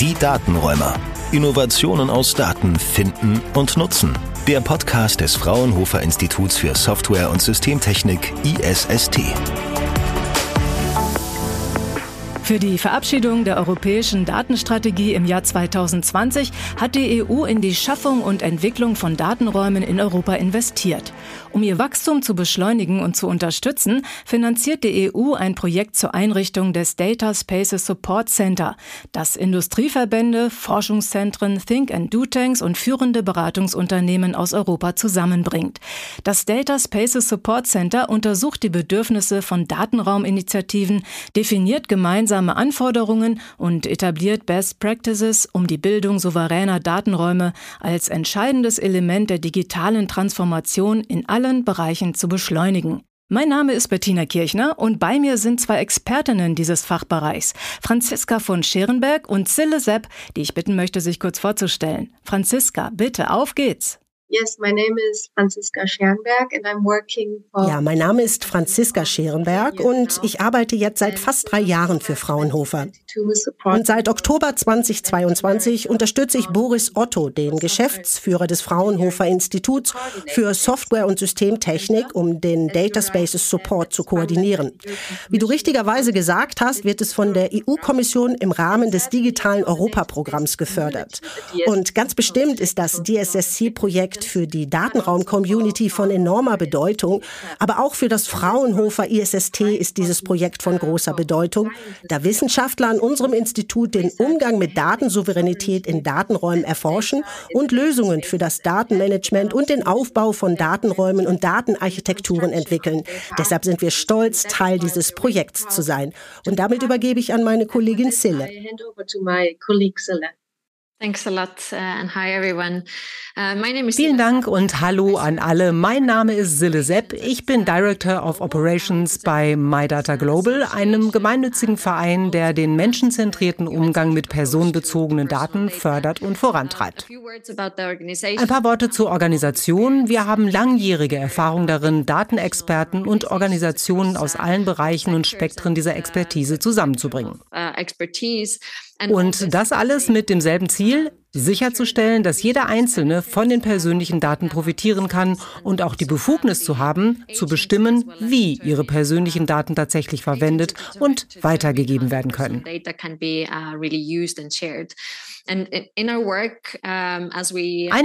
Die Datenräumer. Innovationen aus Daten finden und nutzen. Der Podcast des Fraunhofer Instituts für Software und Systemtechnik ISST. Für die Verabschiedung der europäischen Datenstrategie im Jahr 2020 hat die EU in die Schaffung und Entwicklung von Datenräumen in Europa investiert. Um ihr Wachstum zu beschleunigen und zu unterstützen, finanziert die EU ein Projekt zur Einrichtung des Data Spaces Support Center, das Industrieverbände, Forschungszentren, Think and Do Tanks und führende Beratungsunternehmen aus Europa zusammenbringt. Das Data Spaces Support Center untersucht die Bedürfnisse von Datenrauminitiativen, definiert gemeinsam gemeinsame Anforderungen und etabliert Best Practices, um die Bildung souveräner Datenräume als entscheidendes Element der digitalen Transformation in allen Bereichen zu beschleunigen. Mein Name ist Bettina Kirchner und bei mir sind zwei Expertinnen dieses Fachbereichs, Franziska von Scherenberg und Zille Sepp, die ich bitten möchte, sich kurz vorzustellen. Franziska, bitte, auf geht's! Yes, my name is Franziska Scherenberg and I'm working for Ja, mein Name ist Franziska Scherenberg und ich arbeite jetzt seit fast drei Jahren für Fraunhofer. Und seit Oktober 2022 unterstütze ich Boris Otto, den Geschäftsführer des Fraunhofer Instituts für Software und Systemtechnik, um den Data Spaces Support zu koordinieren. Wie du richtigerweise gesagt hast, wird es von der EU-Kommission im Rahmen des digitalen Europaprogramms gefördert. Und ganz bestimmt ist das DSSC-Projekt Projekt für die Datenraum-Community von enormer Bedeutung, aber auch für das Fraunhofer ISST ist dieses Projekt von großer Bedeutung, da Wissenschaftler an unserem Institut den Umgang mit Datensouveränität in Datenräumen erforschen und Lösungen für das Datenmanagement und den Aufbau von Datenräumen und Datenarchitekturen entwickeln. Deshalb sind wir stolz, Teil dieses Projekts zu sein. Und damit übergebe ich an meine Kollegin Sille. Thanks a lot uh, and hi everyone. Uh, Vielen Dank und hallo an alle. Mein Name ist Sille Sepp. Ich bin Director of Operations bei MyData Global, einem gemeinnützigen Verein, der den menschenzentrierten Umgang mit personenbezogenen Daten fördert und vorantreibt. Ein paar Worte zur Organisation. Wir haben langjährige Erfahrung darin, Datenexperten und Organisationen aus allen Bereichen und Spektren dieser Expertise zusammenzubringen. Uh, und das alles mit demselben Ziel, sicherzustellen, dass jeder Einzelne von den persönlichen Daten profitieren kann und auch die Befugnis zu haben, zu bestimmen, wie ihre persönlichen Daten tatsächlich verwendet und weitergegeben werden können. Eine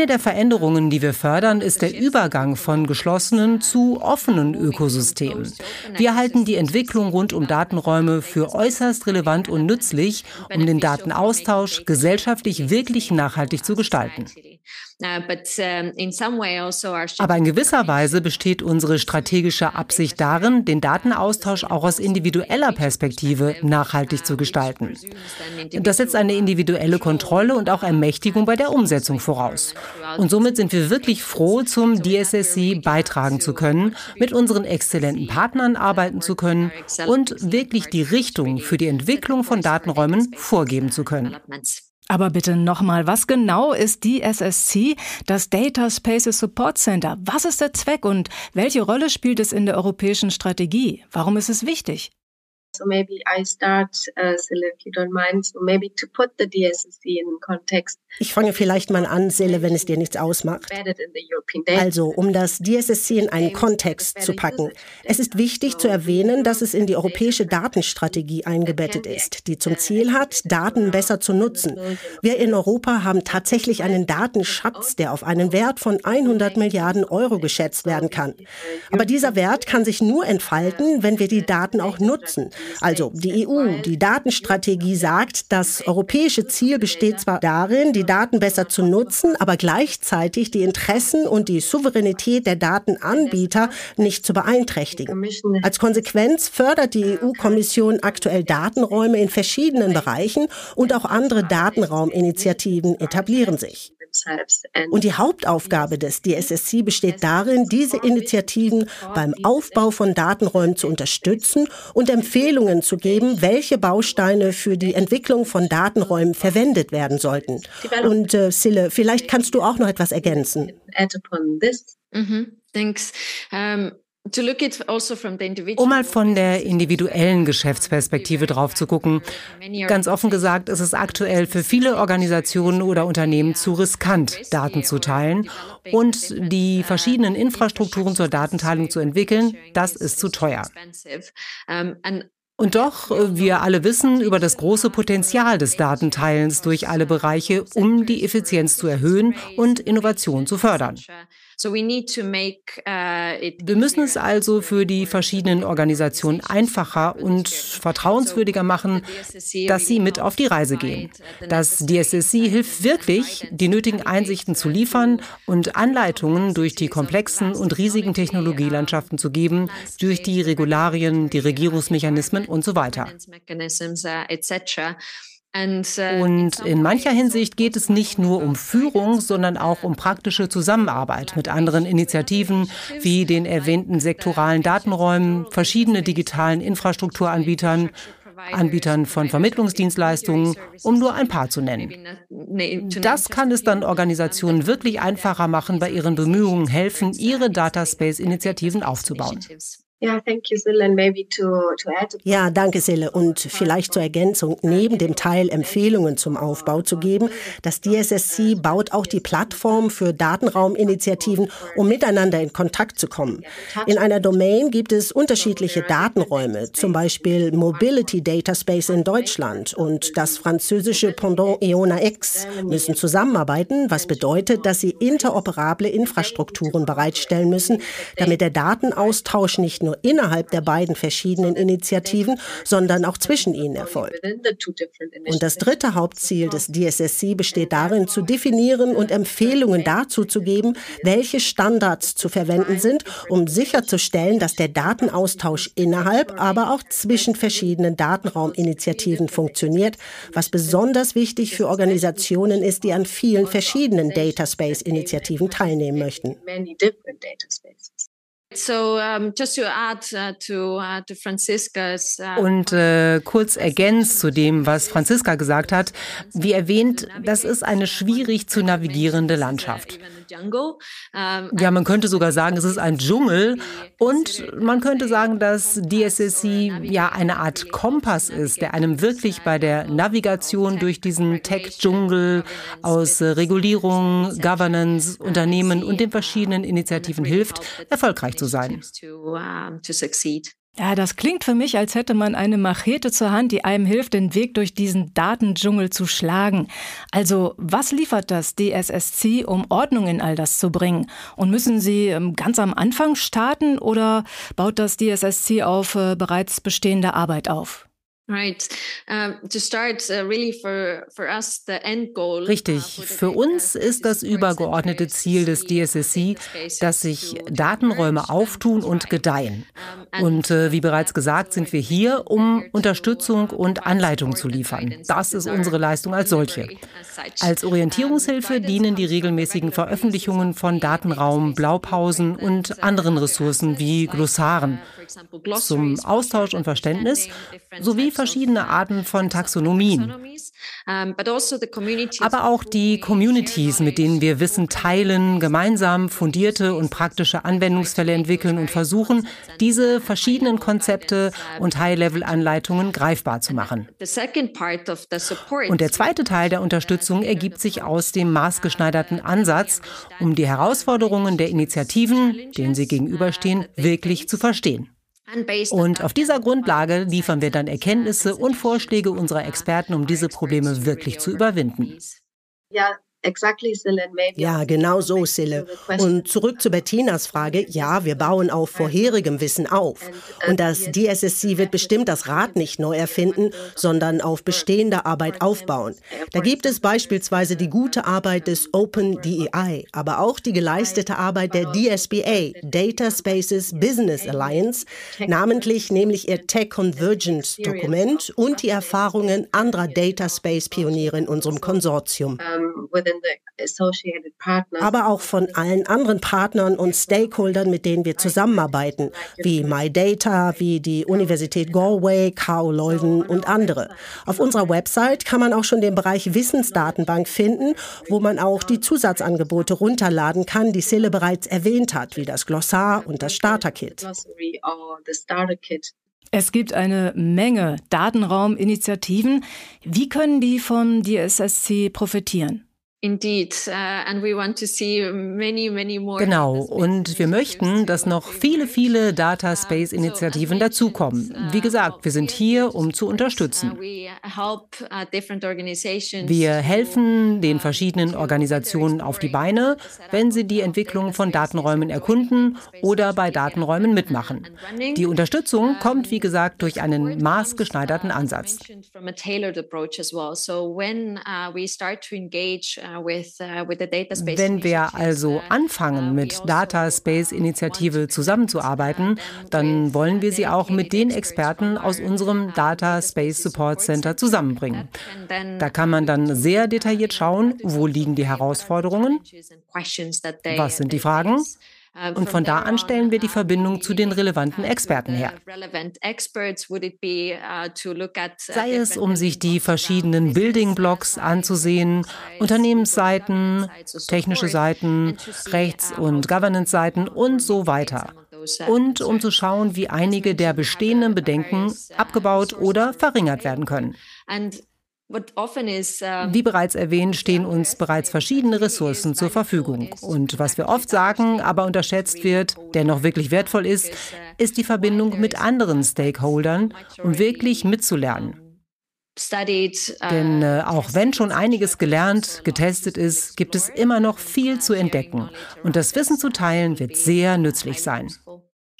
der Veränderungen, die wir fördern, ist der Übergang von geschlossenen zu offenen Ökosystemen. Wir halten die Entwicklung rund um Datenräume für äußerst relevant und nützlich, um den Datenaustausch gesellschaftlich wirklich nachhaltig zu gestalten. Also Aber in gewisser Weise besteht unsere strategische Absicht darin, den Datenaustausch auch aus individueller Perspektive nachhaltig zu gestalten. Das setzt eine individuelle Kontrolle und auch Ermächtigung bei der Umsetzung voraus. Und somit sind wir wirklich froh, zum DSSC beitragen zu können, mit unseren exzellenten Partnern arbeiten zu können und wirklich die Richtung für die Entwicklung von Datenräumen vorgeben zu können. Aber bitte nochmal, was genau ist die SSC, das Data Spaces Support Center? Was ist der Zweck und welche Rolle spielt es in der europäischen Strategie? Warum ist es wichtig? So maybe I start, uh, Sille, if you don't mind. So maybe to put the DSSC in context. Ich fange vielleicht mal an, Sille, wenn es dir nichts ausmacht. Also, um das DSSC in einen Kontext zu packen. Es ist wichtig zu erwähnen, dass es in die europäische Datenstrategie eingebettet ist, die zum Ziel hat, Daten besser zu nutzen. Wir in Europa haben tatsächlich einen Datenschatz, der auf einen Wert von 100 Milliarden Euro geschätzt werden kann. Aber dieser Wert kann sich nur entfalten, wenn wir die Daten auch nutzen. Also die EU, die Datenstrategie sagt, das europäische Ziel besteht zwar darin, die Daten besser zu nutzen, aber gleichzeitig die Interessen und die Souveränität der Datenanbieter nicht zu beeinträchtigen. Als Konsequenz fördert die EU-Kommission aktuell Datenräume in verschiedenen Bereichen und auch andere Datenrauminitiativen etablieren sich. Und die Hauptaufgabe des DSSC besteht darin, diese Initiativen beim Aufbau von Datenräumen zu unterstützen und Empfehlungen zu geben, welche Bausteine für die Entwicklung von Datenräumen verwendet werden sollten. Und äh, Sille, vielleicht kannst du auch noch etwas ergänzen. Mhm, thanks. Um also um mal von der individuellen Geschäftsperspektive drauf zu gucken. Ganz offen gesagt ist es aktuell für viele Organisationen oder Unternehmen zu riskant, Daten zu teilen und die verschiedenen Infrastrukturen zur Datenteilung zu entwickeln. Das ist zu teuer. Und doch, äh, wir alle wissen über das große Potenzial des Datenteilens durch alle Bereiche, um die Effizienz zu erhöhen und Innovation zu fördern. Uh, Wir müssen es also für die verschiedenen Organisationen einfacher und vertrauenswürdiger machen, dass sie mit auf die Reise gehen. Das DSSC hilft wirklich, die nötigen Einsichten zu liefern und Anleitungen durch die komplexen und riesigen Technologielandschaften zu geben, durch die Regularien, die Regierungsmechanismen und so weiter. Uh, und in mancher Hinsicht geht es nicht nur um Führung, sondern auch um praktische Zusammenarbeit mit anderen Initiativen wie den erwähnten sektoralen Datenräumen, verschiedene digitalen Infrastrukturanbietern, Anbietern von Vermittlungsdienstleistungen, um nur ein paar zu nennen. Das kann es dann Organisationen wirklich einfacher machen, bei ihren Bemühungen helfen, ihre Dataspace-Initiativen aufzubauen. Ja, thank you, Sil, and maybe to, to add ja, danke, Sille. Und vielleicht zur Ergänzung, neben dem Teil Empfehlungen zum Aufbau zu geben, das DSSC baut auch die Plattform für Datenrauminitiativen, um miteinander in Kontakt zu kommen. In einer Domain gibt es unterschiedliche Datenräume, zum Beispiel Mobility Data Space in Deutschland und das französische Pendant EONA X müssen zusammenarbeiten, was bedeutet, dass sie interoperable Infrastrukturen bereitstellen müssen, damit der Datenaustausch nicht nur nur innerhalb der beiden verschiedenen Initiativen, sondern auch zwischen ihnen erfolgt. Und das dritte Hauptziel des DSSC besteht darin, zu definieren und Empfehlungen dazu zu geben, welche Standards zu verwenden sind, um sicherzustellen, dass der Datenaustausch innerhalb, aber auch zwischen verschiedenen Datenrauminitiativen funktioniert, was besonders wichtig für Organisationen ist, die an vielen verschiedenen Data Space Initiativen teilnehmen möchten. So, um, just to add uh, to, uh, to Franziskas, uh, Und äh, kurz ergänzt zu dem, was Franziska gesagt hat, wie erwähnt, das ist eine schwierig zu navigierende Landschaft. Ja, man könnte sogar sagen, es ist ein Dschungel und man könnte sagen, dass DSSC ja eine Art Kompass ist, der einem wirklich bei der Navigation durch diesen Tech-Dschungel aus äh, Regulierung, Governance, Unternehmen und den verschiedenen Initiativen hilft, erfolgreich zu sein. Ja, das klingt für mich, als hätte man eine Machete zur Hand, die einem hilft, den Weg durch diesen Datendschungel zu schlagen. Also, was liefert das DSSC, um Ordnung in all das zu bringen? Und müssen Sie ähm, ganz am Anfang starten oder baut das DSSC auf äh, bereits bestehende Arbeit auf? Richtig. Für uns ist das übergeordnete Ziel des DSSC, dass sich Datenräume auftun und gedeihen. Und äh, wie bereits gesagt, sind wir hier, um Unterstützung und Anleitung zu liefern. Das ist unsere Leistung als solche. Als Orientierungshilfe dienen die regelmäßigen Veröffentlichungen von Datenraum, Blaupausen und anderen Ressourcen wie Glossaren zum Austausch und Verständnis sowie verschiedene Arten von Taxonomien. Also Aber auch die Communities, mit denen wir Wissen teilen, gemeinsam fundierte und praktische Anwendungsfälle entwickeln und versuchen, diese verschiedenen Konzepte und High-Level-Anleitungen greifbar zu machen. Und der zweite Teil der Unterstützung ergibt sich aus dem maßgeschneiderten Ansatz, um die Herausforderungen der Initiativen, denen sie gegenüberstehen, wirklich zu verstehen. Und auf dieser Grundlage liefern wir dann Erkenntnisse und Vorschläge unserer Experten, um diese Probleme wirklich zu überwinden. Ja, ja, genau so, Sille. Und zurück zu Bettinas Frage. Ja, wir bauen auf vorherigem Wissen auf. Und das DSSC wird bestimmt das Rad nicht neu erfinden, sondern auf bestehender Arbeit aufbauen. Da gibt es beispielsweise die gute Arbeit des Open DEI, aber auch die geleistete Arbeit der DSBA, Data Spaces Business Alliance, namentlich nämlich ihr Tech Convergence Dokument und die Erfahrungen anderer Data Space Pioniere in unserem Konsortium. Aber auch von allen anderen Partnern und Stakeholdern, mit denen wir zusammenarbeiten, wie MyData, wie die Universität Galway, KU Leuven und andere. Auf unserer Website kann man auch schon den Bereich Wissensdatenbank finden, wo man auch die Zusatzangebote runterladen kann, die Sille bereits erwähnt hat, wie das Glossar und das Starter-Kit. Es gibt eine Menge Datenrauminitiativen. Wie können die vom DSSC profitieren? Genau, und wir möchten, dass noch viele, viele Data Space Initiativen dazukommen. Wie gesagt, wir sind hier, um zu unterstützen. Uh, wir helfen den verschiedenen Organisationen auf die Beine, wenn sie die Entwicklung von Datenräumen erkunden oder bei Datenräumen mitmachen. Die Unterstützung kommt, wie gesagt, durch einen maßgeschneiderten Ansatz. Uh, Wenn wir also anfangen, mit Data Space Initiative zusammenzuarbeiten, dann wollen wir sie auch mit den Experten aus unserem Data Space Support Center zusammenbringen. Da kann man dann sehr detailliert schauen, wo liegen die Herausforderungen, was sind die Fragen Und von da an stellen wir die Verbindung zu den relevanten Experten her. Sei es, um sich die verschiedenen Building Blocks anzusehen, Unternehmensseiten, technische Seiten, Rechts- und Governance-Seiten und so weiter. Und um zu schauen, wie einige der bestehenden Bedenken abgebaut oder verringert werden können. Wie bereits erwähnt, stehen uns bereits verschiedene Ressourcen zur Verfügung. Und was wir oft sagen, aber unterschätzt wird, der noch wirklich wertvoll ist, ist die Verbindung mit anderen Stakeholdern, um wirklich mitzulernen. Denn äh, auch wenn schon einiges gelernt, getestet ist, gibt es immer noch viel zu entdecken. Und das Wissen zu teilen wird sehr nützlich sein.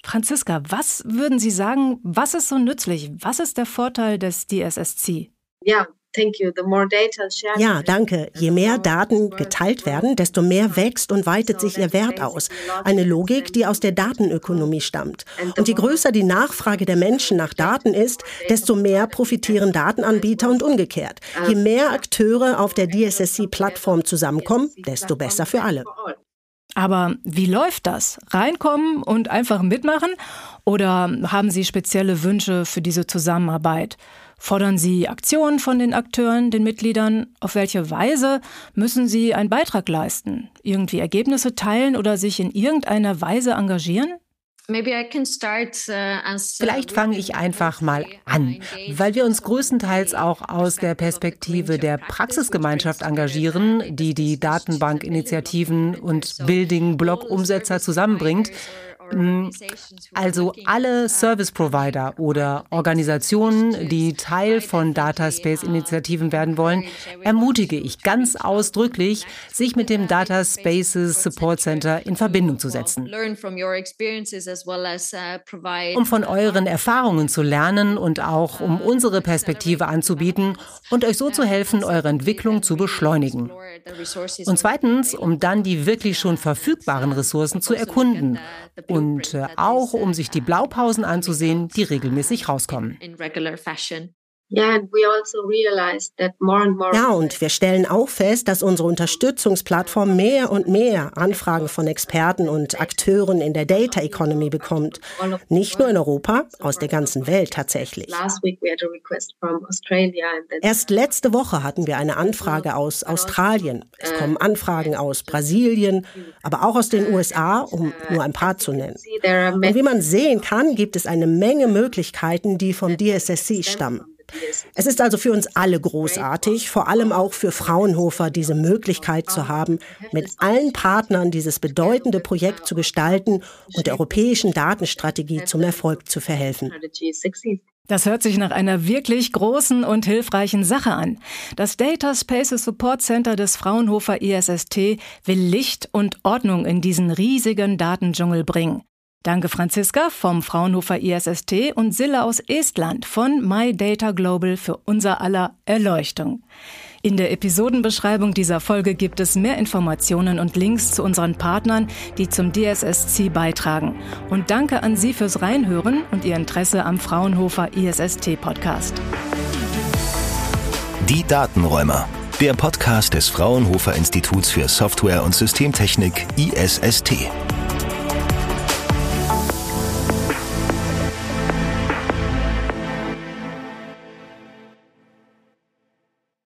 Franziska, was würden Sie sagen, was ist so nützlich? Was ist der Vorteil des DSSC? Ja, ja, danke. Je mehr Daten geteilt werden, desto mehr wächst und weitet sich ihr Wert aus. Eine Logik, die aus der Datenökonomie stammt. Und je größer die Nachfrage der Menschen nach Daten ist, desto mehr profitieren Datenanbieter und umgekehrt. Je mehr Akteure auf der DSSC-Plattform zusammenkommen, desto besser für alle. Aber wie läuft das? Reinkommen und einfach mitmachen? Oder haben Sie spezielle Wünsche für diese Zusammenarbeit? Fordern Sie Aktionen von den Akteuren, den Mitgliedern? Auf welche Weise müssen Sie einen Beitrag leisten? Irgendwie Ergebnisse teilen oder sich in irgendeiner Weise engagieren? Uh, Vielleicht fange ich einfach mal an, weil wir uns größtenteils auch aus der Perspektive der Praxisgemeinschaft engagieren, die die Datenbankinitiativen und Building-Block-Umsetzer zusammenbringt Mm, also alle Service Provider oder Organisationen, die Teil von Data Space Initiativen werden wollen, ermutige ich ganz ausdrücklich, sich mit dem Data Spaces Support Center in Verbindung zu setzen. Um von euren Erfahrungen zu lernen und auch um unsere Perspektive anzubieten und euch so zu helfen, eure Entwicklung zu beschleunigen. Und zweitens, um dann die wirklich schon verfügbaren Ressourcen zu erkunden und äh, auch um sich die Blaupausen anzusehen, die regelmäßig rauskommen. Also ja, und wir stellen auch fest, dass unsere Unterstützungsplattform mehr und mehr Anfragen von Experten und Akteuren in der Data Economy bekommt. Nicht nur in Europa, aus der ganzen Welt tatsächlich. Erst letzte Woche hatten wir eine Anfrage aus Australien. Es kommen Anfragen aus Brasilien, aber auch aus den USA, um nur ein paar zu nennen. Und wie man sehen kann, gibt es eine Menge Möglichkeiten, die vom DSSC stammen. Es ist also für uns alle großartig, vor allem auch für Fraunhofer, diese Möglichkeit zu haben, mit allen Partnern dieses bedeutende Projekt zu gestalten und der europäischen Datenstrategie zum Erfolg zu verhelfen. Das hört sich nach einer wirklich großen und hilfreichen Sache an. Das Data Spaces Support Center des Fraunhofer ISST will Licht und Ordnung in diesen riesigen Datendschungel bringen. Danke Franziska vom Fraunhofer ISST und Sille aus Estland von My Data Global für unser aller Erleuchtung. In der Episodenbeschreibung dieser Folge gibt es mehr Informationen und Links zu unseren Partnern, die zum DSSC beitragen. Und danke an Sie fürs Reinhören und Ihr Interesse am Fraunhofer ISST Podcast. Die Datenräumer der Podcast des Fraunhofer Instituts für Software und Systemtechnik ISST.